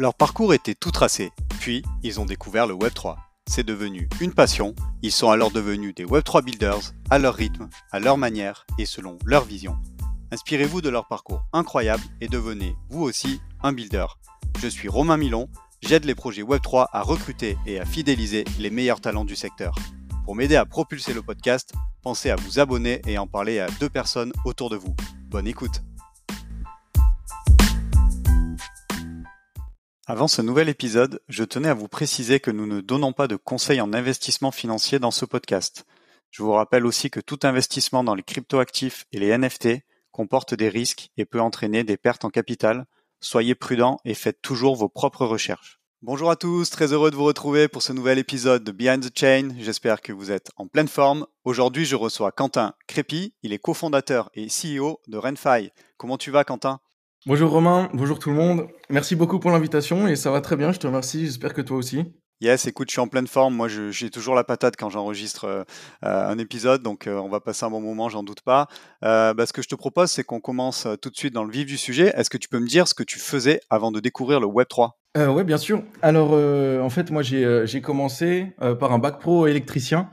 Leur parcours était tout tracé, puis ils ont découvert le Web3. C'est devenu une passion, ils sont alors devenus des Web3 builders, à leur rythme, à leur manière et selon leur vision. Inspirez-vous de leur parcours incroyable et devenez, vous aussi, un builder. Je suis Romain Milon, j'aide les projets Web3 à recruter et à fidéliser les meilleurs talents du secteur. Pour m'aider à propulser le podcast, pensez à vous abonner et en parler à deux personnes autour de vous. Bonne écoute Avant ce nouvel épisode, je tenais à vous préciser que nous ne donnons pas de conseils en investissement financier dans ce podcast. Je vous rappelle aussi que tout investissement dans les cryptoactifs et les NFT comporte des risques et peut entraîner des pertes en capital. Soyez prudents et faites toujours vos propres recherches. Bonjour à tous, très heureux de vous retrouver pour ce nouvel épisode de Behind the Chain. J'espère que vous êtes en pleine forme. Aujourd'hui, je reçois Quentin Crépy. Il est cofondateur et CEO de Renfy. Comment tu vas, Quentin? Bonjour Romain, bonjour tout le monde. Merci beaucoup pour l'invitation et ça va très bien, je te remercie. J'espère que toi aussi. Yes, écoute, je suis en pleine forme. Moi, j'ai toujours la patate quand j'enregistre euh, euh, un épisode, donc euh, on va passer un bon moment, j'en doute pas. Bah, ce que je te propose, c'est qu'on commence tout de suite dans le vif du sujet. Est-ce que tu peux me dire ce que tu faisais avant de découvrir le Web 3 Oui, bien sûr. Alors, en fait, moi, j'ai commencé par un bac pro électricien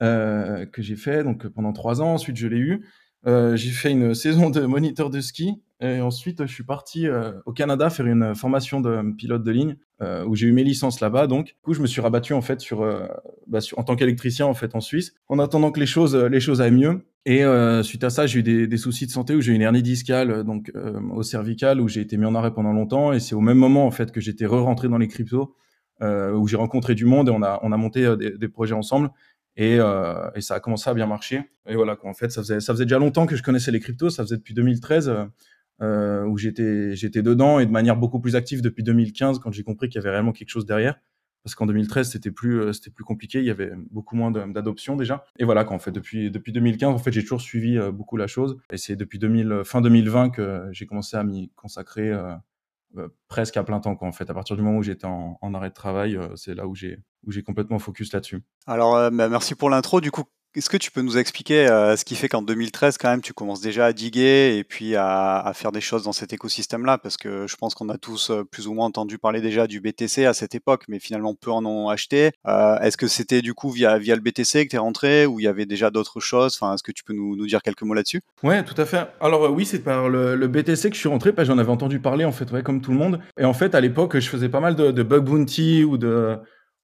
que j'ai fait donc pendant trois ans. Ensuite, je l'ai eu. j'ai fait une saison de moniteur de ski et ensuite, je suis parti euh, au Canada faire une formation de pilote de ligne euh, où j'ai eu mes licences là-bas. Donc, du coup, je me suis rabattu en fait sur, euh, bah, en tant qu'électricien en fait en Suisse, en attendant que les choses les choses aillent mieux. Et suite à ça, j'ai eu des, soucis de santé où j'ai eu une hernie discale donc au cervical où j'ai été mis en arrêt pendant longtemps. Et c'est au même moment en fait que j'étais re-rentré dans les cryptos où j'ai rencontré du monde et on a on a monté des, projets ensemble. Et, euh, ça a commencé à bien marcher. Et voilà, en fait, ça faisait, ça faisait déjà longtemps que je connaissais les cryptos. Ça faisait depuis 2013 euh, où j'étais j'étais dedans et de manière beaucoup plus active depuis 2015 quand j'ai compris qu'il y avait réellement quelque chose derrière. Parce qu'en 2013 c'était plus euh, c'était plus compliqué il y avait beaucoup moins d'adoption déjà. Et voilà qu'en fait depuis depuis 2015 en fait j'ai toujours suivi euh, beaucoup la chose. Et c'est depuis 2000 fin 2020 que j'ai commencé à m'y consacrer euh, presque à plein temps quoi en fait. À partir du moment où j'étais en, arrêt de travail c'est là où j'ai où j'ai complètement focus là-dessus. Alors bah, merci pour l'intro. Du coup est-ce que tu peux nous expliquer euh, ce qui fait qu'en 2013, quand même, tu commences déjà à diguer et puis à, faire des choses dans cet écosystème-là? Parce que je pense qu'on a tous euh, plus ou moins entendu parler déjà du BTC à cette époque, mais finalement peu en ont acheté. Euh, est-ce que c'était du coup via, via le BTC que tu es rentré ou il y avait déjà d'autres choses? Enfin, Est-ce que tu peux nous, dire quelques mots là-dessus? Ouais, tout à fait. Alors oui, c'est par le, BTC que je suis rentré, parce j'en avais entendu parler en fait, ouais, comme tout le monde. Et en fait, à l'époque, je faisais pas mal de, bug bounty ou de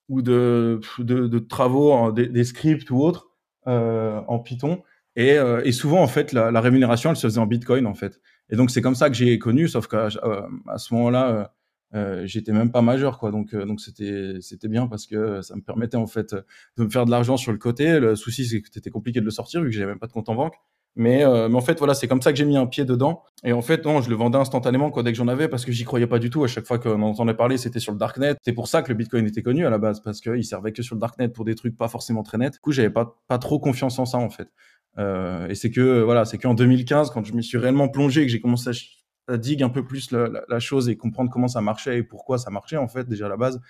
ou de, de, travaux, des, des scripts ou autres. Euh, en Python. Et, euh, et, souvent, en fait, la, la, rémunération, elle se faisait en Bitcoin, en fait. Et donc, c'est comme ça que j'ai connu, sauf qu'à euh, à ce moment-là, euh, j'étais même pas majeur, quoi. Donc, donc c'était c'était bien parce que ça me permettait en fait de me faire de l'argent sur le côté. Le souci, c'était compliqué de le sortir vu que j'avais même pas de compte en banque. Mais, euh, mais en fait, voilà, c'est comme ça que j'ai mis un pied dedans. Et en fait, non, je le vendais instantanément quoi, dès que j'en avais parce que j'y croyais pas du tout. À chaque fois qu'on entendait parler, c'était sur le darknet. C'est pour ça que le Bitcoin était connu à la base parce qu'il servait que sur le darknet pour des trucs pas forcément très nets. Du coup, j'avais pas, pas trop confiance en ça en fait. Euh, et c'est que voilà, c'est qu'en 2015, quand je me suis réellement plongé, que j'ai commencé à, à digue un peu plus la, la, chose et comprendre comment ça marchait et pourquoi ça marchait en fait déjà à la base,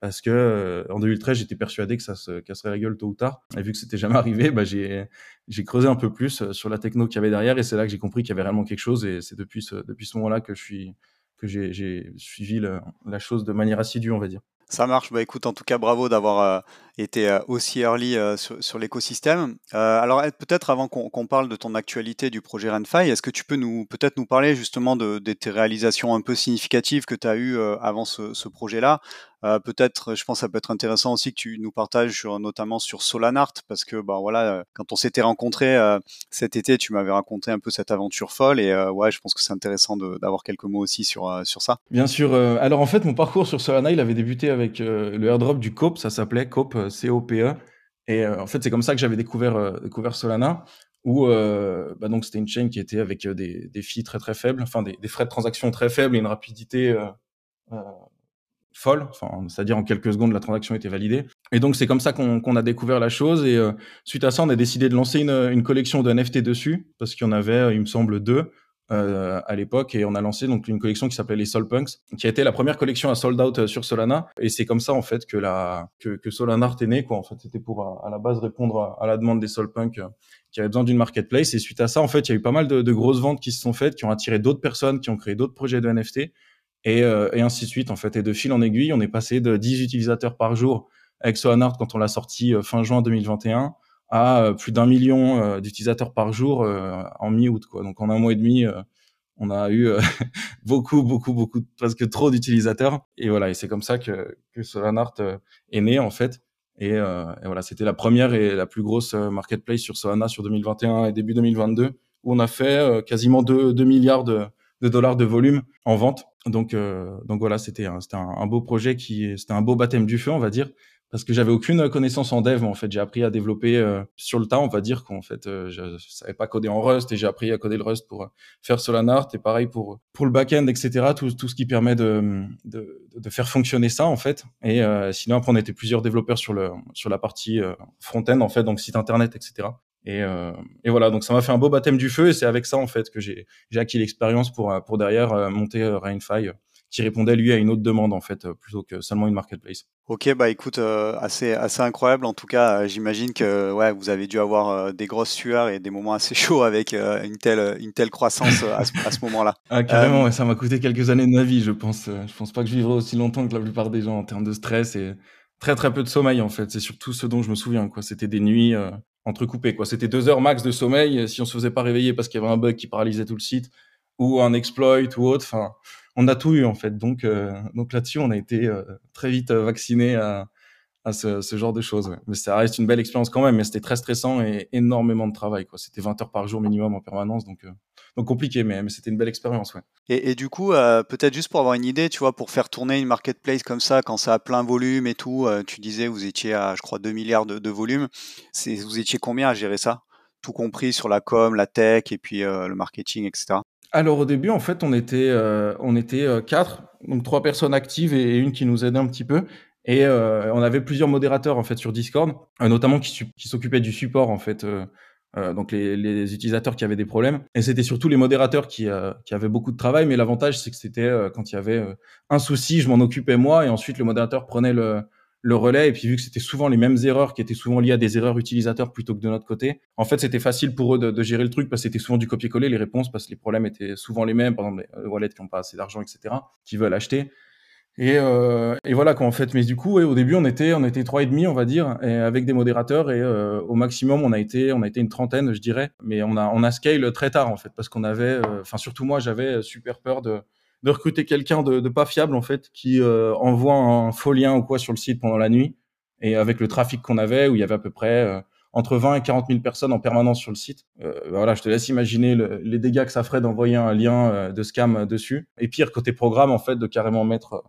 parce que euh, en 2013 j'étais persuadé que ça se casserait la gueule tôt ou tard. Et vu que c'était jamais arrivé bah j'ai j'ai creusé un peu plus euh, sur la techno qu'il y avait derrière. Et c'est là que j'ai compris qu'il y avait réellement quelque chose. Et c'est depuis ce depuis ce moment-là que je suis que j'ai suivi la chose de manière assidue on va dire. Ça marche. Bah écoute, en tout cas, bravo d'avoir euh, été euh, aussi early euh, sur, l'écosystème. alors, peut-être avant qu'on parle de ton actualité du projet Renfy, est-ce que tu peux nous peut-être nous parler justement de, tes réalisations un peu significatives que tu as eues avant ce, projet-là? Peut-être, je pense, que ça peut être intéressant aussi que tu nous partages notamment sur Solanart, parce que bah voilà, quand on s'était rencontrés cet été, tu m'avais raconté un peu cette aventure folle, et ouais, je pense que c'est intéressant d'avoir quelques mots aussi sur sur ça. Bien sûr. alors en fait, mon parcours sur Solana, il avait débuté avec le airdrop du COP, ça s'appelait COP C-O-P-E. Et euh, en fait, c'est comme ça que j'avais découvert, euh, découvert Solana, où euh, bah c'était une chaîne qui était avec des, des fees très très faibles, enfin des, des, frais de transaction très faibles et une rapidité folle, enfin, c'est-à-dire en quelques secondes la transaction était validée. Et donc c'est comme ça qu'on a découvert la chose. Et suite à ça, on a décidé de lancer une, une collection de NFT dessus, parce qu'il y en avait, il me semble, deux euh, à l'époque et on a lancé donc une collection qui s'appelait les Soul Punks, qui a été la première collection à sold out euh, sur Solana. Et c'est comme ça en fait que la que, que Solana est né quoi. En fait, c'était pour à, la base répondre à, la demande des Soul Punks euh, qui avaient besoin d'une marketplace. Et suite à ça, en fait, il y a eu pas mal de, de grosses ventes qui se sont faites, qui ont attiré d'autres personnes, qui ont créé d'autres projets de NFT. et, et ainsi de suite en fait. Et de fil en aiguille, on est passé de 10 utilisateurs par jour avec Solanart quand on l'a sorti fin juin 2021 à plus d'un million d'utilisateurs par jour en mi-août. Donc en un mois et demi, on a eu beaucoup, beaucoup, beaucoup, presque trop d'utilisateurs. Et voilà, et c'est comme ça que, que est né en fait. Et, euh, et voilà, c'était la première et la plus grosse marketplace sur Solana sur 2021 et début 2022 où on a fait quasiment 2, 2 milliards de, de, dollars de volume en vente. Donc, euh, donc voilà, c'était un, un, un, beau projet qui, c'était un beau baptême du feu, on va dire parce que j'avais aucune connaissance en dev. En fait, j'ai appris à développer euh, sur le tas. On va dire qu'en fait, euh, je, savais pas coder en Rust et j'ai appris à coder le Rust pour euh, faire Solanart et pareil pour pour le backend, etc. Tout, tout ce qui permet de, de, de faire fonctionner ça en fait. Et sinon, après, on était plusieurs développeurs sur le sur la partie front-end en fait, donc site internet, etc. Et, et voilà, donc ça m'a fait un beau baptême du feu et c'est avec ça en fait que j'ai j'ai acquis l'expérience pour pour derrière monter Rainfy qui répondait lui à une autre demande en fait plutôt que seulement une marketplace. Ok, bah écoute, euh, assez, assez incroyable. En tout cas, euh, j'imagine que ouais, vous avez dû avoir euh, des grosses sueurs et des moments assez chauds avec une, telle, une telle croissance à ce, à ce moment-là. Ah, carrément, ça m'a coûté quelques années de ma vie, je pense. Je pense pas que je vivrai aussi longtemps que la plupart des gens en termes de stress et très très peu de sommeil en fait. C'est surtout ce dont je me souviens. quoi. C'était des nuits entrecoupées. quoi. C'était deux heures max de sommeil si on se faisait pas réveiller parce qu'il y avait un bug qui paralysait tout le site ou un exploit ou autre. Enfin, on a tout eu en fait. Donc, euh, donc là-dessus, on a été euh, très vite euh, vacciné à, ce, genre de choses. Mais ça reste une belle expérience quand même. Mais c'était très stressant et énormément de travail. C'était 20 heures par jour minimum en permanence, donc donc compliqué. Mais, c'était une belle expérience. Et, du coup, peut-être juste pour avoir une idée, tu vois, pour faire tourner une marketplace comme ça, quand ça a plein volume et tout, tu disais vous étiez à, je crois, 2 milliards de, volume. Vous étiez combien à gérer ça? Tout compris sur la com, la tech et puis le marketing, etc. Alors au début, en fait, on était, euh, on était euh, quatre, donc trois personnes actives et une qui nous aidait un petit peu. Et euh, on avait plusieurs modérateurs en fait sur Discord, notamment qui, s'occupaient du support en fait, donc les, les, utilisateurs qui avaient des problèmes. Et c'était surtout les modérateurs qui, qui avaient beaucoup de travail. Mais l'avantage, c'est que c'était quand il y avait un souci, je m'en occupais moi, et ensuite le modérateur prenait le, le relais. Et puis vu que c'était souvent les mêmes erreurs qui étaient souvent liées à des erreurs utilisateurs plutôt que de notre côté, en fait c'était facile pour eux de, gérer le truc parce que c'était souvent du copier-coller les réponses parce que les problèmes étaient souvent les mêmes, par exemple les wallets qui n'ont pas assez d'argent, etc., qui veulent acheter. Et, euh, et voilà quoi en fait. Mais du coup, au début on était on était trois et demi on va dire, et avec des modérateurs et euh, au maximum on a été on a été une trentaine je dirais. Mais on a on a scale très tard en fait parce qu'on avait, euh, enfin surtout moi j'avais super peur de de recruter quelqu'un de, de, pas fiable en fait qui euh, envoie un faux lien ou quoi sur le site pendant la nuit et avec le trafic qu'on avait où il y avait à peu près euh, entre 20 et 40 000 personnes en permanence sur le site. Euh, voilà, je te laisse imaginer le, les dégâts que ça ferait d'envoyer un lien euh, de scam dessus. Et pire côté programme en fait de carrément mettre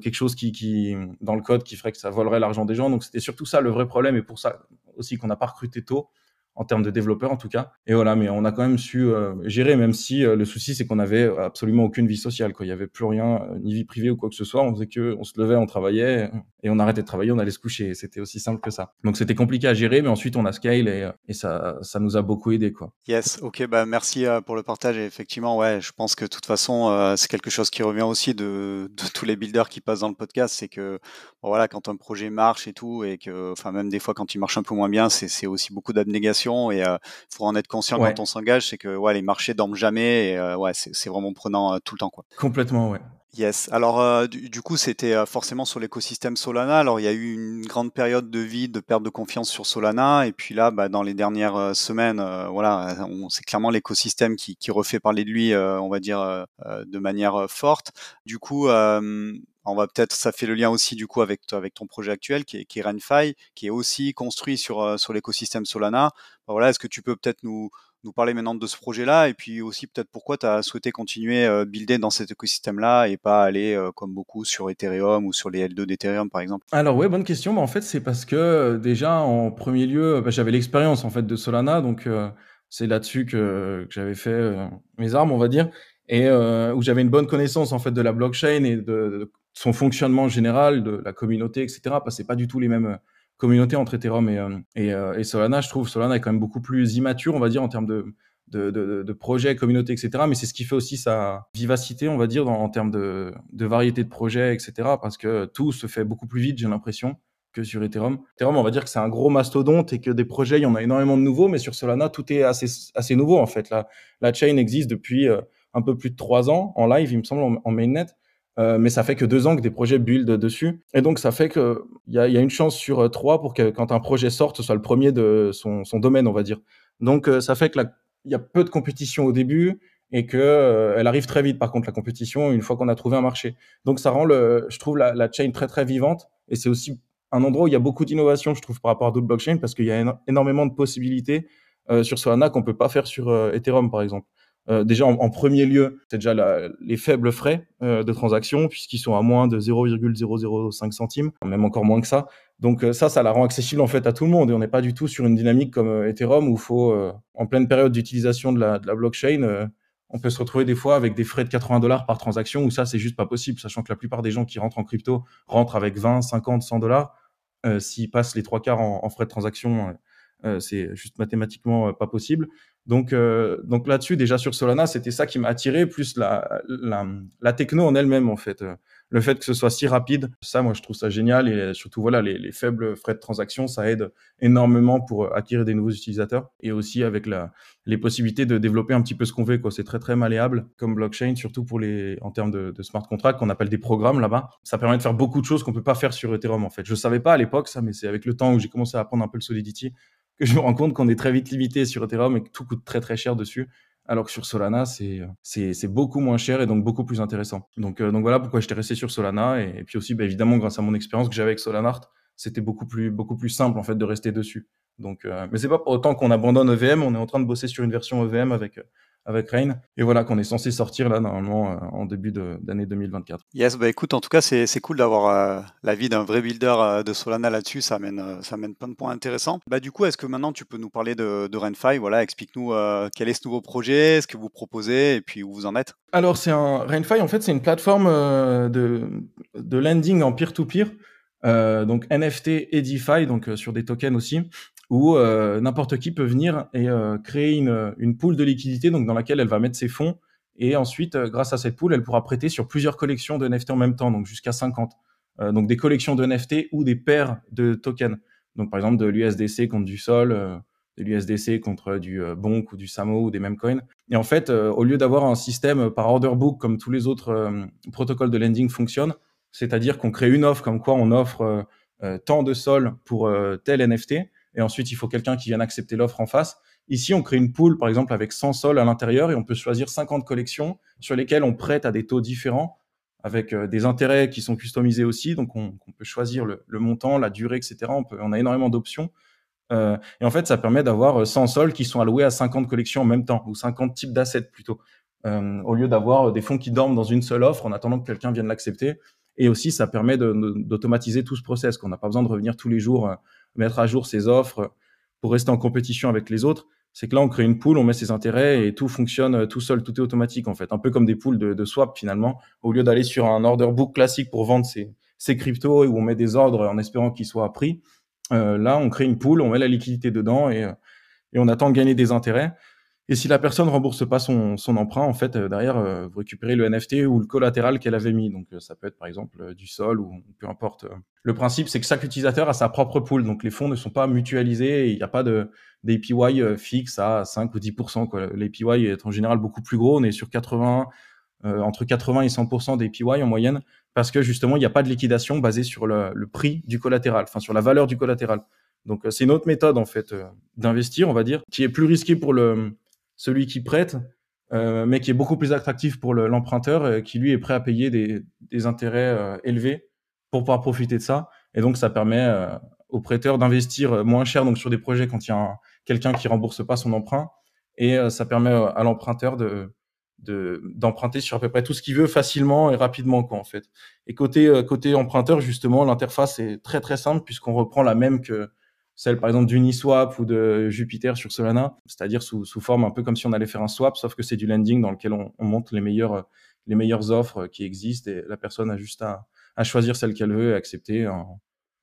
quelque chose qui, qui dans le code qui ferait que ça volerait l'argent des gens. Donc c'était surtout ça le vrai problème et pour ça aussi qu'on n'a pas recruté tôt en termes de développeurs en tout cas. Et voilà, mais on a quand même su euh, gérer, même si euh, le souci c'est qu'on avait absolument aucune vie sociale. Quoi. Il y avait plus rien, euh, ni vie privée ou quoi que ce soit. On faisait que, on se levait, on travaillait, et on arrêtait de travailler, on allait se coucher. C'était aussi simple que ça. Donc c'était compliqué à gérer, mais ensuite on a scale et, ça, ça nous a beaucoup aidé. Quoi. Yes, ok, bah merci pour le partage. Et effectivement, ouais, je pense que de toute façon, c'est quelque chose qui revient aussi de, tous les builders qui passent dans le podcast, c'est que voilà, quand un projet marche et tout, et que, enfin même des fois quand il marche un peu moins bien, c'est aussi beaucoup d'abnégation et il euh, faut en être conscient quand on s'engage, c'est que ouais, les marchés dorment jamais et euh, ouais, c'est vraiment prenant euh, tout le temps quoi. Complètement, ouais. Yes. Alors du, coup, c'était forcément sur l'écosystème Solana. Alors il y a eu une grande période de vide, de perte de confiance sur Solana, et puis là, bah, dans les dernières semaines, voilà, c'est clairement l'écosystème qui, qui, refait parler de lui, on va dire, de manière forte. Du coup, on va peut-être, ça fait le lien aussi du coup avec, ton projet actuel qui est, qui qui est aussi construit sur, euh, l'écosystème Solana. Bah, voilà, est-ce que tu peux peut-être nous, parler maintenant de ce projet-là et puis aussi peut-être pourquoi tu as souhaité continuer euh, builder dans cet écosystème-là et pas aller euh, comme beaucoup sur Ethereum ou sur les L2 d'Ethereum par exemple? Alors ouais, bonne question. Mais en fait, c'est parce que déjà en premier lieu, bah, j'avais l'expérience en fait de Solana, donc c'est là-dessus que, j'avais fait mes armes, on va dire, et où j'avais une bonne connaissance en fait de la blockchain et de son fonctionnement général, de la communauté, etc. Parce que c'est pas du tout les mêmes euh, communautés entre Ethereum et, euh, et, euh, Solana. Je trouve Solana est quand même beaucoup plus immature, on va dire, en termes de, projets, communauté, etc. Mais c'est ce qui fait aussi sa vivacité, on va dire, en termes de, variété de projets, etc. Parce que tout se fait beaucoup plus vite, j'ai l'impression, que sur Ethereum. Ethereum, on va dire que c'est un gros mastodonte et que des projets, il y en a énormément de nouveaux, mais sur Solana, tout est assez, assez nouveau, en fait. La, la chain existe depuis un peu plus de trois ans en live, il me semble, en mainnet. Euh, mais ça fait que deux ans que des projets build dessus. Et donc, ça fait qu'il y a, y a une chance sur euh, trois pour que quand un projet sorte, ce soit le premier de son, son domaine, on va dire. Donc, euh, ça fait qu'il y a peu de compétition au début et que elle arrive très vite, par contre, la compétition, une fois qu'on a trouvé un marché. Donc, ça rend, le, je trouve, la, la chain très, très vivante. Et c'est aussi un endroit où il y a beaucoup d'innovation, je trouve, par rapport à d'autres blockchains, parce qu'il y a énormément de possibilités sur Solana qu'on peut pas faire sur Ethereum, par exemple. Euh, déjà, en, premier lieu, c'est déjà les faibles frais euh, de transaction, puisqu'ils sont à moins de 0,005 centimes, même encore moins que ça. Donc euh, ça, ça la rend accessible en fait à tout le monde. Et on n'est pas du tout sur une dynamique comme Ethereum où il faut, en pleine période d'utilisation de la, blockchain, on peut se retrouver des fois avec des frais de 80 dollars par transaction, où ça, c'est juste pas possible, sachant que la plupart des gens qui rentrent en crypto rentrent avec 20, 50, 100 dollars. S'ils passent les trois quarts en frais de transaction, c'est juste mathématiquement pas possible. Donc, euh, donc là-dessus, déjà sur Solana, c'était ça qui m'a attiré, plus la, la, la techno en elle-même, en fait. Le fait que ce soit si rapide, ça, moi, je trouve ça génial. Et surtout, voilà, les, les faibles frais de transaction, ça aide énormément pour acquérir des nouveaux utilisateurs. Et aussi avec la, les possibilités de développer un petit peu ce qu'on veut, quoi. C'est très, très malléable comme blockchain, surtout pour les, en termes de, de smart contracts, qu'on appelle des programmes là-bas. Ça permet de faire beaucoup de choses qu'on peut pas faire sur Ethereum, en fait. Je savais pas à l'époque, ça, mais c'est avec le temps où j'ai commencé à apprendre un peu le Solidity que je me rends compte qu'on est très vite limité sur Ethereum et que tout coûte très très cher dessus. Alors que sur Solana, c'est, c'est, beaucoup moins cher et donc beaucoup plus intéressant. Donc, euh, donc voilà pourquoi j'étais resté sur Solana. Et, puis aussi, bah, évidemment, grâce à mon expérience que j'avais avec Solanart, c'était beaucoup plus, beaucoup plus simple en fait de rester dessus. Donc, euh, mais c'est pas pour autant qu'on abandonne EVM. On est en train de bosser sur une version EVM avec avec Rain. Et voilà, qu'on est censé sortir là, normalement, euh, en début d'année 2024. Yes, bah écoute, en tout cas, c'est cool d'avoir euh, l'avis d'un vrai builder euh, de Solana là-dessus. Ça mène, ça mène plein de points intéressants. Bah, du coup, est-ce que maintenant tu peux nous parler de, de RenFi Voilà, explique-nous quel est ce nouveau projet, ce que vous proposez et puis où vous en êtes. Alors, c'est un RenFi, en fait, c'est une plateforme de, de lending en peer-to-peer. donc NFT et DeFi, donc sur des tokens aussi où euh, n'importe qui peut venir et euh, créer une, une pool de liquidité donc dans laquelle elle va mettre ses fonds. Et ensuite euh, grâce à cette pool elle pourra prêter sur plusieurs collections de NFT en même temps donc jusqu'à 50 donc des collections de NFT ou des paires de tokens. Donc par exemple de l'USDC contre du Sol de l'USDC contre du Bonk ou du Samo ou des mêmes coins. Et en fait au lieu d'avoir un système par order book comme tous les autres protocoles de lending fonctionnent c'est-à-dire qu'on crée une offre comme quoi on offre tant de Sol pour tel NFT et ensuite il faut quelqu'un qui vienne accepter l'offre en face. Ici, on crée une pool, par exemple, avec 100 sols à l'intérieur et on peut choisir 50 collections sur lesquelles on prête à des taux différents avec euh, des intérêts qui sont customisés aussi. Donc, on, peut choisir le, montant, la durée, etc. On, a énormément d'options. Euh, et en fait, ça permet d'avoir 100 sols qui sont alloués à 50 collections en même temps, ou 50 types d'assets plutôt, euh, au lieu d'avoir des fonds qui dorment dans une seule offre en attendant que quelqu'un vienne l'accepter. Et aussi, ça permet d'automatiser tout ce process, qu'on n'a pas besoin de revenir tous les jours mettre à jour ses offres pour rester en compétition avec les autres. C'est que là, on crée une pool, on met ses intérêts et tout fonctionne euh, tout seul, tout est automatique en fait. Un peu comme des pools de, swap finalement. Au lieu d'aller sur un order book classique pour vendre ses, cryptos où on met des ordres en espérant qu'ils soient pris, euh, là, on crée une pool, on met la liquidité dedans et, euh, et on attend de gagner des intérêts. Et si la personne rembourse pas son, son emprunt, en fait, euh, derrière, euh, vous récupérez le NFT ou le collatéral qu'elle avait mis. Donc, euh, ça peut être par exemple du sol ou peu importe. Le principe, c'est que chaque utilisateur a sa propre pool. Donc, les fonds ne sont pas mutualisés. Il n'y a pas de d'APY fixe à 5 ou 10%. L'APY est en général beaucoup plus gros. On est sur 80, entre 80 et 100% d'APY en moyenne parce que justement, il n'y a pas de liquidation basée sur le, prix du collatéral, enfin sur la valeur du collatéral. Donc, c'est une autre méthode en fait d'investir, on va dire, qui est plus risquée pour le celui qui prête, euh, mais qui est beaucoup plus attractif pour l'emprunteur, euh, qui lui est prêt à payer des, intérêts euh, élevés pour pouvoir profiter de ça. Et donc, ça permet au prêteur d'investir moins cher donc sur des projets quand il y a quelqu'un qui rembourse pas son emprunt. Et ça permet à l'emprunteur de d'emprunter sur à peu près tout ce qu'il veut facilement et rapidement quoi. Et côté côté emprunteur justement, l'interface est très très simple puisqu'on reprend la même que celle par exemple d'Uniswap ou de Jupiter sur Solana, c'est-à-dire sous, sous, forme un peu comme si on allait faire un swap, sauf que c'est du lending dans lequel on, on, monte les meilleures, les meilleures offres qui existent et la personne a juste à, à choisir celle qu'elle veut et accepter.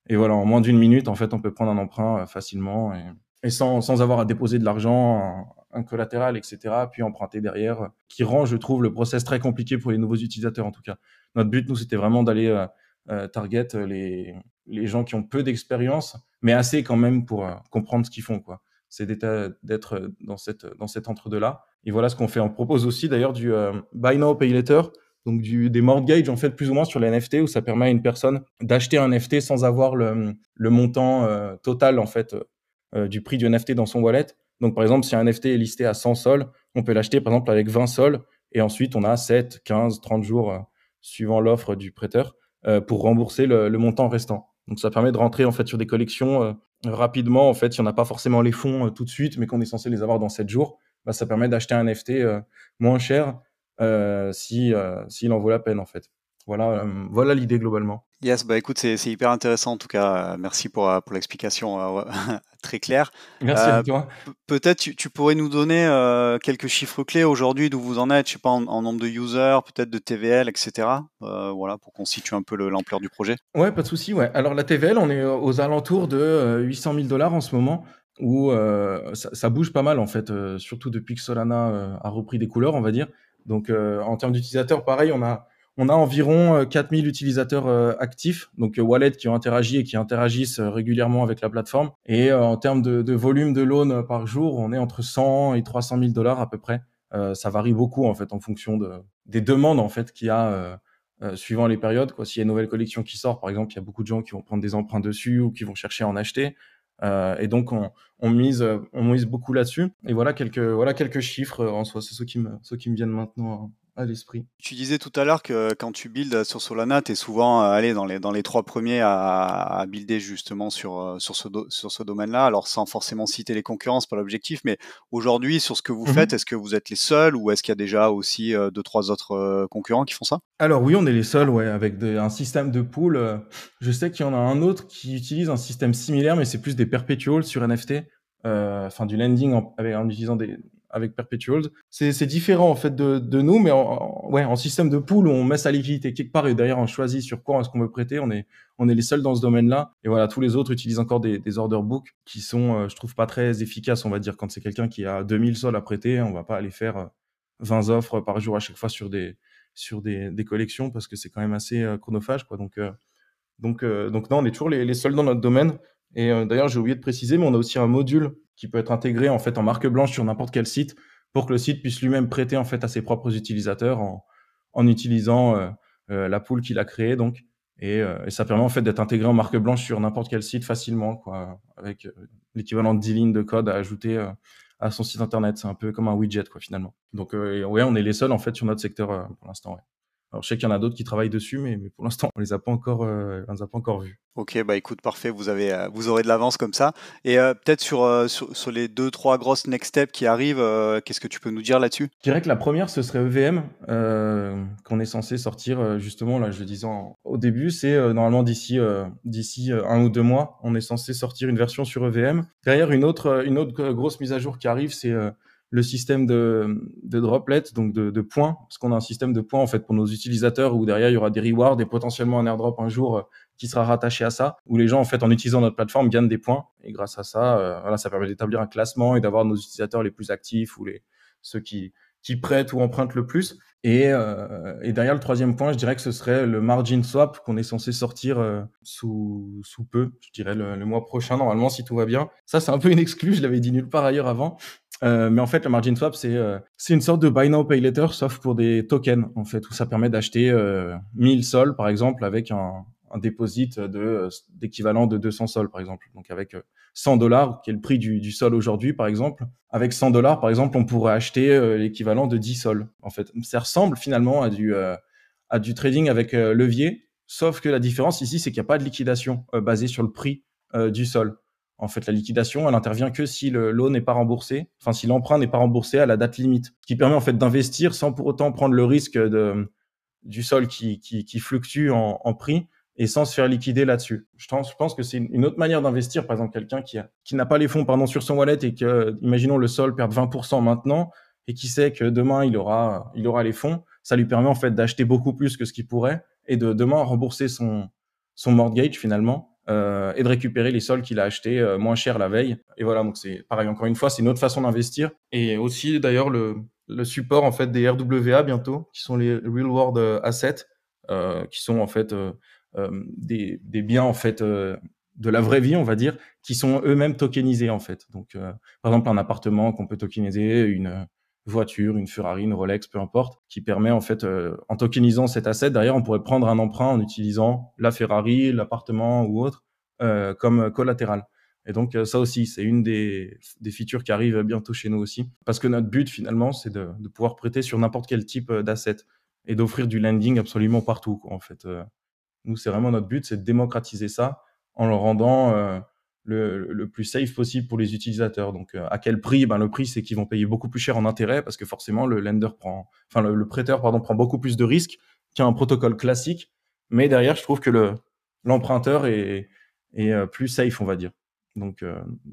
Et voilà, en moins d'une minute, en fait, on peut prendre un emprunt euh, facilement et, et sans, sans, avoir à déposer de l'argent, un, collatéral, etc., puis emprunter derrière, qui rend, je trouve, le process très compliqué pour les nouveaux utilisateurs en tout cas. Notre but, nous, c'était vraiment d'aller euh, euh target les, les gens qui ont peu d'expérience mais assez quand même pour euh, comprendre ce qu'ils font. quoi. C'est d'être dans, cette, dans cet entre-deux-là. Et voilà ce qu'on fait. On propose aussi d'ailleurs du euh, Buy Now, Pay Later. donc du, des mortgages en fait plus ou moins sur les NFT où ça permet à une personne d'acheter un NFT sans avoir le, le montant euh, total en fait du prix du NFT dans son wallet. Donc par exemple si un NFT est listé à 100 sols, on peut l'acheter par exemple avec 20 sols et ensuite on a 7, 15, 30 jours suivant l'offre du prêteur pour rembourser le, le, montant restant. Donc ça permet de rentrer en fait sur des collections rapidement en fait si on n'a pas forcément les fonds tout de suite mais qu'on est censé les avoir dans 7 jours, bah, ça permet d'acheter un NFT moins cher euh, si euh, s'il en vaut la peine en fait. Voilà, euh, voilà l'idée globalement. Yes, bah écoute, c'est hyper intéressant en tout cas. Merci pour, pour l'explication très claire. Merci à toi. Peut-être tu, tu, pourrais nous donner quelques chiffres clés aujourd'hui d'où vous en êtes, je sais pas, en, nombre de users, peut-être de TVL, etc. voilà, pour qu'on situe un peu l'ampleur du projet. Ouais, pas de souci. Ouais. Alors la TVL, on est aux alentours de 800 000 dollars en ce moment où ça, ça, bouge pas mal en fait, surtout depuis que Solana a repris des couleurs, on va dire. Donc, euh, en termes d'utilisateurs, pareil, on a, on a environ 4000 euh, utilisateurs euh, actifs, donc wallets qui ont interagi et qui interagissent régulièrement avec la plateforme. Et en termes de, volume de loan par jour, on est entre 100 et 300 000 dollars à peu près. ça varie beaucoup en fait en fonction de, des demandes en fait qu'il y a suivant les périodes. S'il y a une nouvelle collection qui sort, par exemple, il y a beaucoup de gens qui vont prendre des emprunts dessus ou qui vont chercher à en acheter. Euh, et donc on, on, mise, on mise beaucoup là-dessus. Et voilà quelques, voilà quelques chiffres en soi, c'est ceux qui me, ceux qui me viennent maintenant à l'esprit. Tu disais tout à l'heure que quand tu builds sur Solana, tu es souvent euh, allé dans les, dans les trois premiers à, à builder justement sur, euh, sur ce, sur ce domaine-là. Alors sans forcément citer les concurrences, pas l'objectif, mais aujourd'hui, sur ce que vous mmh faites, est-ce que vous êtes les seuls ou est-ce qu'il y a déjà aussi euh, deux, trois autres concurrents qui font ça? Alors oui, on est les seuls, ouais, avec un système de pool. Je sais qu'il y en a un autre qui utilise un système similaire, mais c'est plus des perpetuals sur NFT. Enfin, du lending en, en utilisant des, avec Perpetuals. C'est différent en fait de, nous, mais en, ouais, en système de pool on met sa liquidité quelque part et derrière on choisit sur quoi est-ce qu'on veut prêter. On est, on est les seuls dans ce domaine-là. Et voilà, tous les autres utilisent encore des, order books qui sont, euh, je trouve, pas très efficaces. On va dire quand c'est quelqu'un qui a 2000 sols à prêter, on va pas aller faire 20 euh, offres par jour à chaque fois sur des, sur des, collections parce que c'est quand même assez euh, chronophage, quoi. Donc, donc, donc non, on est toujours les seuls dans notre domaine. Et d'ailleurs, j'ai oublié de préciser, mais on a aussi un module qui peut être intégré en fait en marque blanche sur n'importe quel site pour que le site puisse lui-même prêter en fait à ses propres utilisateurs en, en utilisant euh, euh, la pool qu'il a créée donc. Et, euh, et, ça permet en fait d'être intégré en marque blanche sur n'importe quel site facilement quoi avec l'équivalent de 10 lignes de code à ajouter à son site internet. C'est un peu comme un widget quoi finalement. Donc ouais on est les seuls en fait sur notre secteur pour l'instant. Alors, je sais qu'il y en a d'autres qui travaillent dessus, mais, mais pour l'instant, on les a pas encore, euh, on les a pas encore vus. Ok, bah écoute, parfait. Vous avez, euh, vous aurez de l'avance comme ça. Et euh, peut-être sur, sur, sur, les deux, trois grosses next steps qui arrivent, qu'est-ce que tu peux nous dire là-dessus? Je dirais que la première, ce serait EVM, qu'on est censé sortir justement. Là, je le disais au début, c'est normalement d'ici, d'ici un ou deux mois, on est censé sortir une version sur EVM. Derrière, une autre, une autre grosse mise à jour qui arrive, c'est le système de, de droplets, donc de, points, parce qu'on a un système de points en fait pour nos utilisateurs où derrière il y aura des rewards et potentiellement un airdrop un jour euh, qui sera rattaché à ça, où les gens en fait en utilisant notre plateforme gagnent des points et grâce à ça, euh, voilà, ça permet d'établir un classement et d'avoir nos utilisateurs les plus actifs ou les ceux qui qui prêtent ou empruntent le plus. Et, euh, et derrière le troisième point, je dirais que ce serait le margin swap qu'on est censé sortir euh, sous, sous peu, je dirais le, le, mois prochain normalement si tout va bien. Ça c'est un peu une exclue, je l'avais dit nulle part ailleurs avant. Euh, mais en fait, le margin swap, c'est euh, une sorte de buy now pay later, sauf pour des tokens en fait, où ça permet d'acheter 1000 euh, sols par exemple avec un, un deposit de d'équivalent de 200 sols par exemple. Donc avec 100 dollars, qui est le prix du, du sol aujourd'hui par exemple, avec 100 dollars par exemple, on pourrait acheter l'équivalent de 10 sols. En fait, ça ressemble finalement à du à du trading avec levier, sauf que la différence ici, c'est qu'il n'y a pas de liquidation basée sur le prix du sol. En fait, la liquidation, elle intervient que si le n'est pas remboursé, enfin si l'emprunt n'est pas remboursé à la date limite, ce qui permet en fait d'investir sans pour autant prendre le risque de, du sol qui, qui, fluctue en, prix et sans se faire liquider là-dessus. Je pense, que c'est une autre manière d'investir. Par exemple, quelqu'un qui, qui n'a pas les fonds pardon, sur son wallet et que, imaginons, le sol perd 20% maintenant et qui sait que demain il aura, il aura les fonds, ça lui permet en fait d'acheter beaucoup plus que ce qu'il pourrait et de demain rembourser son, son mortgage finalement euh, et de récupérer les sols qu'il a achetés euh, moins cher la veille. Et voilà, donc c'est pareil, encore une fois, c'est une autre façon d'investir. Et aussi d'ailleurs le, le, support en fait des RWA bientôt, qui sont les Real World euh, Assets, qui sont en fait des, des, biens en fait de la vraie vie, on va dire, qui sont eux-mêmes tokenisés en fait. Donc par exemple un appartement qu'on peut tokeniser, une voiture, une Ferrari, une Rolex, peu importe, qui permet en fait, en tokenisant cet asset, derrière, on pourrait prendre un emprunt en utilisant la Ferrari, l'appartement ou autre comme collatéral. Et donc ça aussi, c'est une des, des, features qui arrivent bientôt chez nous aussi, parce que notre but finalement, c'est de, de, pouvoir prêter sur n'importe quel type d'asset et d'offrir du lending absolument partout. Quoi, en fait, nous, c'est vraiment notre but, c'est de démocratiser ça en le rendant euh, le, plus safe possible pour les utilisateurs. Donc, euh, à quel prix? Ben, Le prix, c'est qu'ils vont payer beaucoup plus cher en intérêt parce que forcément, le lender prend, enfin, le, prêteur pardon, prend beaucoup plus de risques qu'un protocole classique. Mais derrière, je trouve que le, l'emprunteur est, est euh, plus safe, on va dire. Donc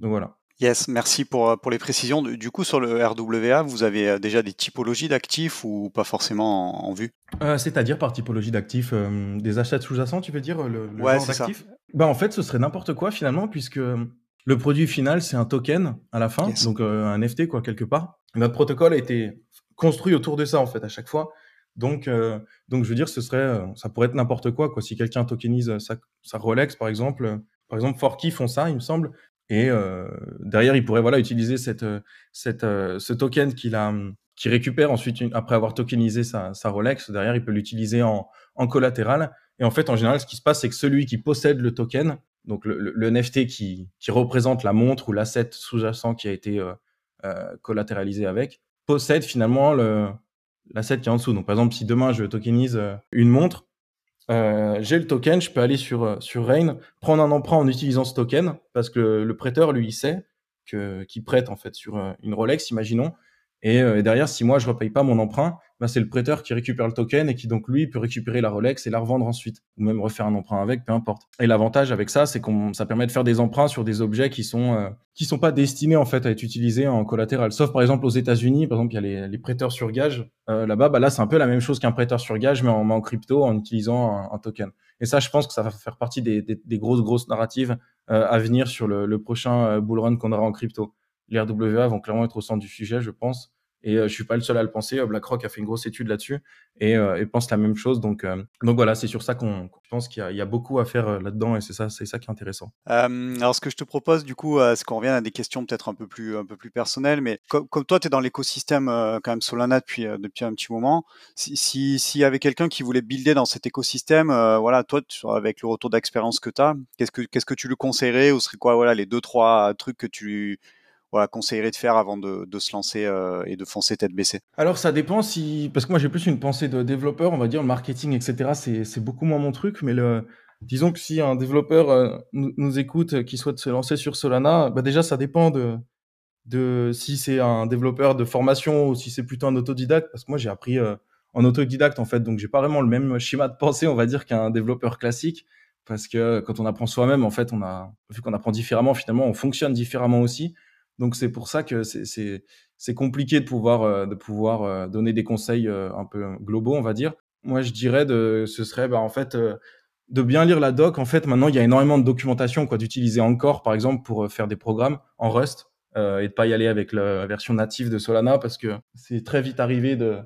voilà. Yes, merci pour, pour les précisions. Du coup, sur le RWA, vous avez euh, déjà des typologies d'actifs ou pas forcément en, vue? Euh, C'est-à-dire par typologie d'actifs, euh, des achats sous-jacents, tu veux dire le, le ouais, d'actifs? Bah, En fait, ce serait n'importe quoi finalement, puisque le produit final, c'est un token à la fin, donc un NFT quoi, quelque part. Notre protocole a été construit autour de ça en fait à chaque fois. Donc, donc je veux dire, ce serait, ça pourrait être n'importe quoi, quoi. Si quelqu'un tokenise sa, sa, Rolex, par exemple, par exemple, Forky font ça, il me semble. Et euh, derrière, il pourrait voilà utiliser cette, euh, cette, euh, ce token qu'il a, qui récupère ensuite après avoir tokenisé sa, sa Rolex. Derrière, il peut l'utiliser en, en collatéral. Et en fait, en général, ce qui se passe, c'est que celui qui possède le token, donc le, le, NFT qui, qui, représente la montre ou l'asset sous-jacent qui a été euh, collatéralisé avec, possède finalement l'asset qui est en dessous. Donc, par exemple, si demain je tokenise une montre, euh, j'ai le token, je peux aller sur, euh, sur Rain, prendre un emprunt en utilisant ce token, parce que le prêteur, lui, il sait qu'il prête en fait sur euh, une Rolex, imaginons. Et, derrière, si moi je repaye pas mon emprunt, bah, c'est le prêteur qui récupère le token et qui donc lui peut récupérer la Rolex et la revendre ensuite, ou même refaire un emprunt avec, peu importe. Et l'avantage avec ça, c'est qu'on ça permet de faire des emprunts sur des objets qui sont qui sont pas destinés en fait à être utilisés en collatéral. Sauf par exemple aux États-Unis, par exemple il y a les, les prêteurs sur gage. Là-bas, bah là c'est un peu la même chose qu'un prêteur sur gage, mais en, en crypto en utilisant un, token. Et ça, je pense que ça va faire partie des, des, des grosses grosses narratives à venir sur le, le prochain bull run qu'on aura en crypto les RWA vont clairement être au centre du sujet, je pense. Et euh, je suis pas le seul à le penser. BlackRock a fait une grosse étude là-dessus et, euh, pense la même chose. Donc, euh, donc voilà, c'est sur ça qu'on pense qu'il y, a beaucoup à faire là-dedans et c'est ça, c'est ça qui est intéressant. alors, ce que je te propose, du coup, c'est qu'on revient à des questions peut-être un peu plus, un peu plus personnelles, mais comme, toi, tu es dans l'écosystème quand même Solana depuis, depuis un petit moment. S'il si, s'il y avait quelqu'un qui voulait builder dans cet écosystème, voilà, toi, avec le retour d'expérience que tu as, qu'est-ce que, qu'est-ce que tu lui conseillerais ou serait quoi, voilà, les deux, trois trucs que tu voilà, conseillerais de faire avant de, se lancer euh, et de foncer tête baissée Alors ça dépend si, parce que moi j'ai plus une pensée de développeur, on va dire le marketing, etc. C'est beaucoup moins mon truc, mais disons que si un développeur euh, nous, écoute euh, qui souhaite se lancer sur Solana, bah déjà ça dépend de, de si c'est un développeur de formation ou si c'est plutôt un autodidacte, parce que moi j'ai appris en autodidacte en fait, donc j'ai pas vraiment le même schéma de pensée, on va dire, qu'un développeur classique parce que quand on apprend soi-même, en fait, on a vu qu'on apprend différemment, finalement, on fonctionne différemment aussi. Donc c'est pour ça que c'est compliqué de pouvoir, euh, de pouvoir euh, donner des conseils euh, un peu globaux, on va dire. Moi, je dirais de, ce serait bah, en fait de bien lire la doc. En fait, maintenant, il y a énormément de documentation, quoi, d'utiliser encore, par exemple, pour faire des programmes en Rust euh, et de pas y aller avec la version native de Solana parce que c'est très vite arrivé de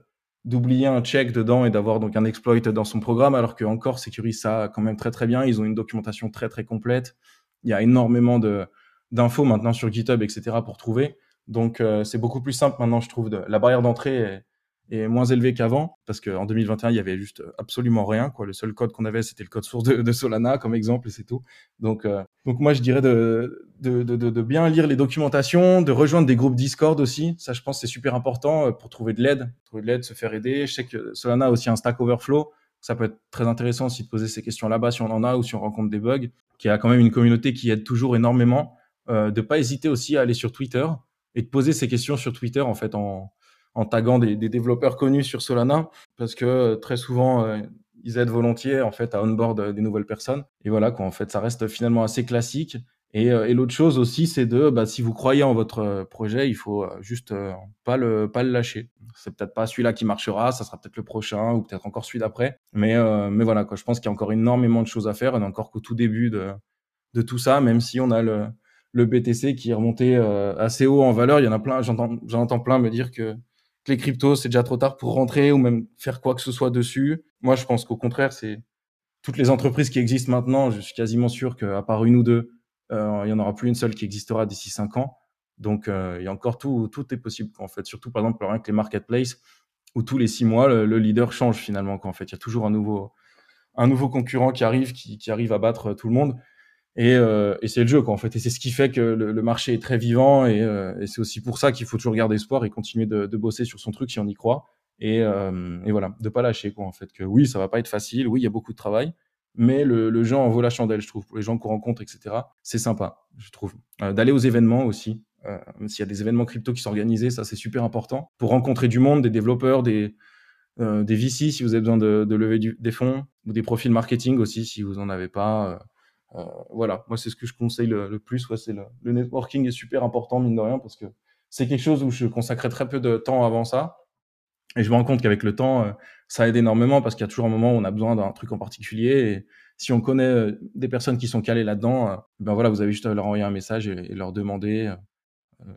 d'oublier un check dedans et d'avoir donc un exploit dans son programme, alors que encore sécurise ça quand même très très bien. Ils ont une documentation très très complète. Il y a énormément de d'infos maintenant sur GitHub, etc. pour trouver. Donc euh, c'est beaucoup plus simple maintenant, je trouve. De, la barrière d'entrée est, moins élevée qu'avant parce qu'en 2021 il y avait juste absolument rien. Quoi. Le seul code qu'on avait c'était le code source de, Solana comme exemple et c'est tout. Donc euh, donc moi je dirais de, de, de, de, bien lire les documentations, de rejoindre des groupes Discord aussi. Ça je pense c'est super important euh, pour trouver de l'aide, trouver de l'aide, se faire aider. Je sais que Solana a aussi un Stack Overflow. Ça peut être très intéressant aussi de poser ces questions là-bas si on en a ou si on rencontre des bugs. Qui a quand même une communauté qui aide toujours énormément euh, de pas hésiter aussi à aller sur Twitter et de poser ces questions sur Twitter en fait en, taguant des, développeurs connus sur Solana. Parce que euh, très souvent euh, ils aident volontiers en fait à onboard euh, des nouvelles personnes. Et voilà quoi. En fait ça reste finalement assez classique. Et, l'autre chose aussi c'est de bah, si vous croyez en votre projet il faut juste pas le pas le lâcher. C'est peut-être pas celui-là qui marchera ça sera peut-être le prochain ou peut-être encore celui d'après. Mais mais voilà quoi. Je pense qu'il y a encore énormément de choses à faire. On encore qu'au tout début de de tout ça même si on a le le BTC qui est remonté euh, assez haut en valeur. Il y en a plein, j'entends, j'entends plein me dire que, les cryptos, c'est déjà trop tard pour rentrer ou même faire quoi que ce soit dessus. Moi, je pense qu'au contraire, c'est toutes les entreprises qui existent maintenant, je suis quasiment sûr qu'à part une ou deux, euh, il y en aura plus une seule qui existera d'ici cinq ans. Donc, il y a encore tout, tout est possible, en fait. Surtout, par exemple, avec les marketplaces, où tous les six mois, le, leader change finalement, qu'en fait. Il y a toujours un nouveau, un nouveau concurrent qui arrive, qui arrive à battre tout le monde. Et, euh, et c'est le jeu, quoi, en fait. Et c'est ce qui fait que le, marché est très vivant. Et, euh, et c'est aussi pour ça qu'il faut toujours garder espoir et continuer de, de, bosser sur son truc si on y croit. Et, euh, et, voilà, de pas lâcher, quoi, en fait. Que oui, ça va pas être facile. Oui, il y a beaucoup de travail. Mais le, le jeu en vaut la chandelle, je trouve. Pour les gens qu'on rencontre, etc. C'est sympa, je trouve. Euh, d'aller aux événements aussi. Euh, S'il y a des événements crypto qui sont organisés, ça, c'est super important. Pour rencontrer du monde, des développeurs, des, euh, des VC si vous avez besoin de, de lever du, des fonds, ou des profils marketing aussi si vous en avez pas. Euh, voilà, moi c'est ce que je conseille le, plus. Ouais, c'est le, le, networking est super important mine de rien parce que c'est quelque chose où je consacrais très peu de temps avant ça. Et je me rends compte qu'avec le temps, euh, ça aide énormément parce qu'il y a toujours un moment où on a besoin d'un truc en particulier. Et si on connaît euh, des personnes qui sont calées là-dedans, ben voilà, vous avez juste à leur envoyer un message et, et leur demander.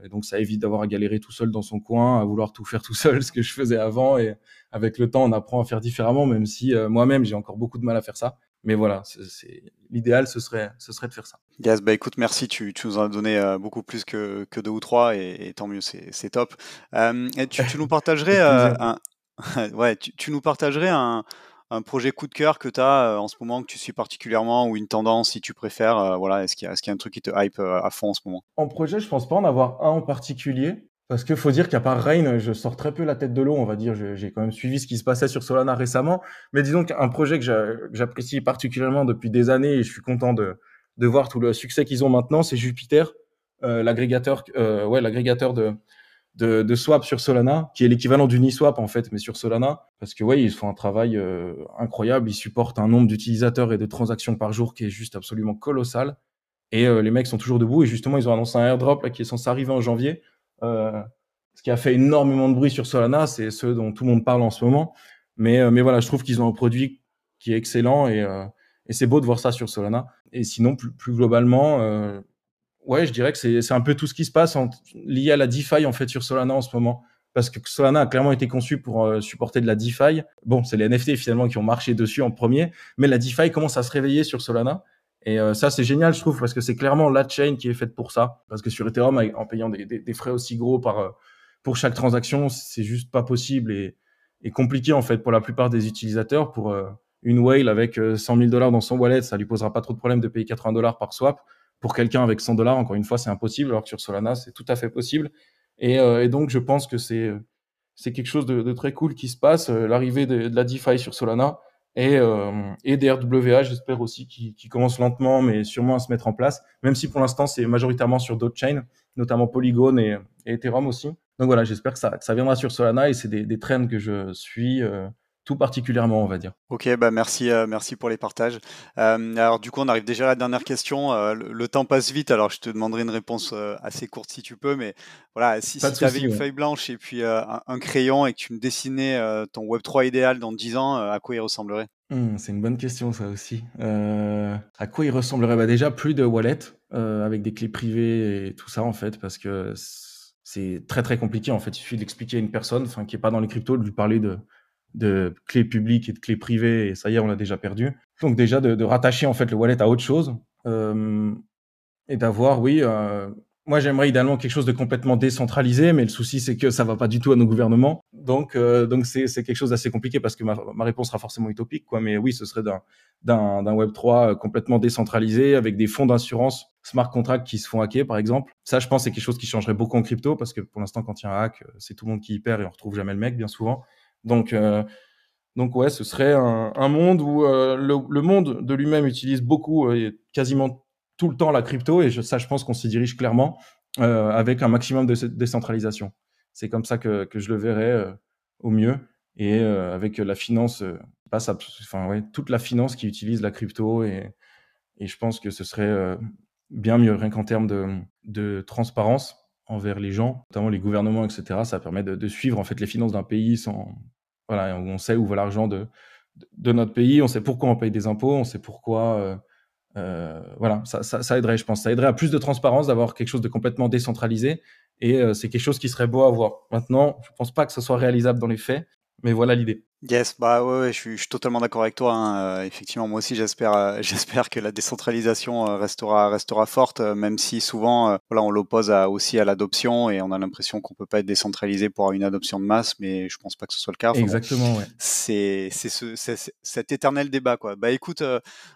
Et donc ça évite d'avoir à galérer tout seul dans son coin, à vouloir tout faire tout seul, ce que je faisais avant. Et avec le temps, on apprend à faire différemment, même si moi-même j'ai encore beaucoup de mal à faire ça mais voilà, c'est l'idéal, ce serait, ce serait de faire ça. Yes, bah écoute, merci, tu, tu nous en as donné euh, beaucoup plus que, que, deux ou trois, et, et tant mieux, c'est top. Euh, et tu, tu, nous partagerais euh, un, ouais, tu, tu, nous partagerais un, un, projet coup de cœur que tu as euh, en ce moment, que tu suis particulièrement, ou une tendance, si tu préfères. Euh, voilà, Est-ce qu'il y, qu y, a un truc qui te hype à fond en ce moment? En projet, je pense pas en avoir un en particulier. Parce qu'il faut dire qu'à part Rain, je sors très peu la tête de l'eau, on va dire. J'ai quand même suivi ce qui se passait sur Solana récemment. Mais disons qu'un projet que j'apprécie particulièrement depuis des années et je suis content de, de voir tout le succès qu'ils ont maintenant, c'est Jupiter, euh, l'agrégateur euh, ouais, de, de, de, swap sur Solana, qui est l'équivalent d'Uniswap en fait, mais sur Solana. Parce que ouais, ils font un travail euh, incroyable. Ils supportent un nombre d'utilisateurs et de transactions par jour qui est juste absolument colossal. Et euh, les mecs sont toujours debout. Et justement, ils ont annoncé un airdrop là, qui est censé arriver en janvier ce qui a fait énormément de bruit sur Solana, c'est ceux dont tout le monde parle en ce moment. Mais, euh, mais voilà, je trouve qu'ils ont un produit qui est excellent et, euh, et c'est beau de voir ça sur Solana. Et sinon, plus, plus globalement, euh, ouais, je dirais que c'est un peu tout ce qui se passe en, lié à la DeFi en fait sur Solana en ce moment. Parce que Solana a clairement été conçu pour euh, supporter de la DeFi. Bon, c'est les NFT finalement qui ont marché dessus en premier, mais la DeFi commence à se réveiller sur Solana. Et euh, ça, c'est génial, je trouve, parce que c'est clairement la chain qui est faite pour ça. Parce que sur Ethereum, en payant des, frais aussi gros par, euh, pour chaque transaction, c'est juste pas possible et, et, compliqué, en fait, pour la plupart des utilisateurs. Pour euh, une whale avec 100 euh, 000 dollars dans son wallet, ça lui posera pas trop de problème de payer 80 dollars par swap. Pour quelqu'un avec 100 dollars, encore une fois, c'est impossible, alors que sur Solana, c'est tout à fait possible. Et, et donc, je pense que c'est quelque chose de, très cool qui se passe. L'arrivée de la DeFi sur Solana, et, euh, et des RWA, j'espère aussi, qui, commencent lentement, mais sûrement à se mettre en place, même si pour l'instant c'est majoritairement sur d'autres chains, notamment Polygon et, et, Ethereum aussi. Donc voilà, j'espère que ça, que ça viendra sur Solana et c'est des, des trends que je suis euh, tout particulièrement, on va dire. Ok, bah merci, euh, merci pour les partages. Euh, alors du coup, on arrive déjà à la dernière question. Euh, le, le, temps passe vite, alors je te demanderai une réponse assez courte si tu peux, mais voilà, si, si tu avais une ouais. feuille blanche et puis un, un, crayon et que tu me dessinais ton Web 3 idéal dans 10 ans, à quoi il ressemblerait? Mmh, C'est une bonne question ça aussi. à quoi il ressemblerait? Bah, Déjà plus de wallet avec des clés privées et tout ça en fait, parce que c'est très très compliqué en fait. Il suffit d'expliquer à une personne, qui est pas dans les cryptos, de lui parler de de clés publiques et de clés privées, et ça y est, on l'a déjà perdu. Donc déjà de, rattacher en fait le wallet à autre chose euh, et d'avoir, oui, euh, moi j'aimerais idéalement quelque chose de complètement décentralisé, mais le souci c'est que ça va pas du tout à nos gouvernements. Donc euh, donc c'est quelque chose d'assez compliqué parce que ma, ma réponse sera forcément utopique, quoi. Mais oui, ce serait d'un d'un Web 3 complètement décentralisé avec des fonds d'assurance smart contract qui se font hacker par exemple. Ça, je pense, c'est quelque chose qui changerait beaucoup en crypto parce que pour l'instant, quand il y a un hack, c'est tout le monde qui y perd et on retrouve jamais le mec bien souvent. Donc, euh, donc ouais, ce serait un, monde où euh, le, monde de lui-même utilise beaucoup, euh, quasiment tout le temps la crypto, et je, ça, je pense qu'on s'y dirige clairement avec un maximum de décentralisation. C'est comme ça que, que, je le verrais au mieux, et avec la finance, passe à, enfin ouais, toute la finance qui utilise la crypto, et, et je pense que ce serait bien mieux, rien qu'en termes de, de transparence envers les gens, notamment les gouvernements, etc. Ça permet de, de suivre en fait les finances d'un pays sans, voilà, on sait où va l'argent de, de notre pays, on sait pourquoi on paye des impôts, on sait pourquoi. Euh, euh, voilà, ça, ça, aiderait, je pense. Ça aiderait à plus de transparence d'avoir quelque chose de complètement décentralisé. Et euh, c'est quelque chose qui serait beau à voir. Maintenant, je pense pas que ce soit réalisable dans les faits, mais voilà l'idée. Yes, bah ouais, je, suis, totalement d'accord avec toi. Hein. Euh, effectivement, moi aussi, j'espère, euh, j'espère que la décentralisation euh, restera, restera forte, même si souvent, voilà, on l'oppose aussi à l'adoption et on a l'impression qu'on peut pas être décentralisé pour avoir une adoption de masse, mais je pense pas que ce soit le cas. Exactement, ouais. C'est, c'est, ce, cet éternel débat, quoi. Bah écoute,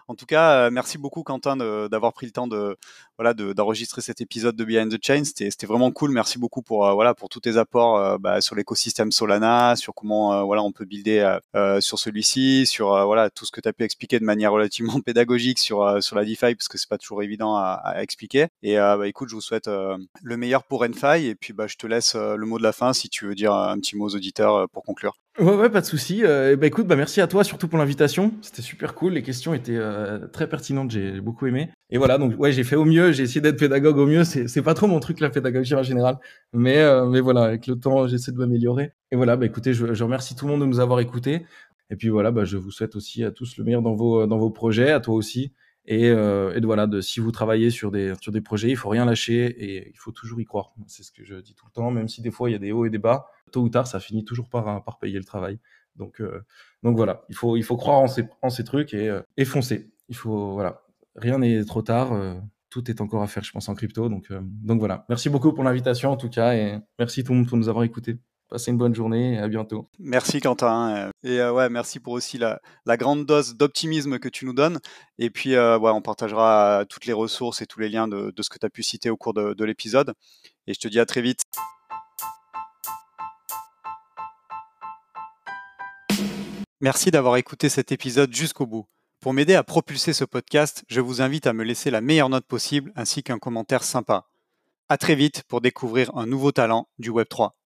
en tout cas, merci beaucoup, Quentin, d'avoir pris le temps de, voilà, d'enregistrer cet épisode de Behind the Chain. C'était, c'était vraiment cool. Merci beaucoup pour, voilà, pour tous tes apports bah, sur l'écosystème Solana, sur comment, voilà, on peut builder euh, euh, sur celui-ci, sur euh, voilà tout ce que tu as pu expliquer de manière relativement pédagogique sur sur la DeFi parce que c'est pas toujours évident à, expliquer. Et bah, écoute, je vous souhaite le meilleur pour Enfi et puis bah, je te laisse le mot de la fin si tu veux dire un petit mot aux auditeurs pour conclure. Ouais, ouais, pas de souci. bah écoute, bah merci à toi surtout pour l'invitation. C'était super cool. Les questions étaient très pertinentes. J'ai beaucoup aimé. Et voilà, donc ouais, j'ai fait au mieux. J'ai essayé d'être pédagogue au mieux. C'est pas trop mon truc la pédagogie en général, mais mais voilà, avec le temps, j'essaie de m'améliorer. Et voilà, bah écoutez, je, je, remercie tout le monde de nous avoir écoutés. Et puis voilà, bah, je vous souhaite aussi à tous le meilleur dans vos, dans vos projets, à toi aussi. Et, euh, et voilà, de, si vous travaillez sur des, sur des projets, il faut rien lâcher et il faut toujours y croire. C'est ce que je dis tout le temps, même si des fois il y a des hauts et des bas, tôt ou tard, ça finit toujours par, par payer le travail. Donc, euh, donc voilà, il faut, il faut croire en ces, en ces trucs et, euh, et foncer. Il faut, voilà, rien n'est trop tard. Euh, tout est encore à faire, je pense, en crypto. Donc, euh, donc voilà. Merci beaucoup pour l'invitation en tout cas et merci tout le monde pour nous avoir écoutés. Passez une bonne journée et à bientôt. Merci Quentin. Et euh, ouais, merci pour aussi la, grande dose d'optimisme que tu nous donnes. Et puis, euh, ouais, on partagera toutes les ressources et tous les liens de, ce que tu as pu citer au cours de, de l'épisode. Et je te dis à très vite. Merci d'avoir écouté cet épisode jusqu'au bout. Pour m'aider à propulser ce podcast, je vous invite à me laisser la meilleure note possible ainsi qu'un commentaire sympa. À très vite pour découvrir un nouveau talent du Web3.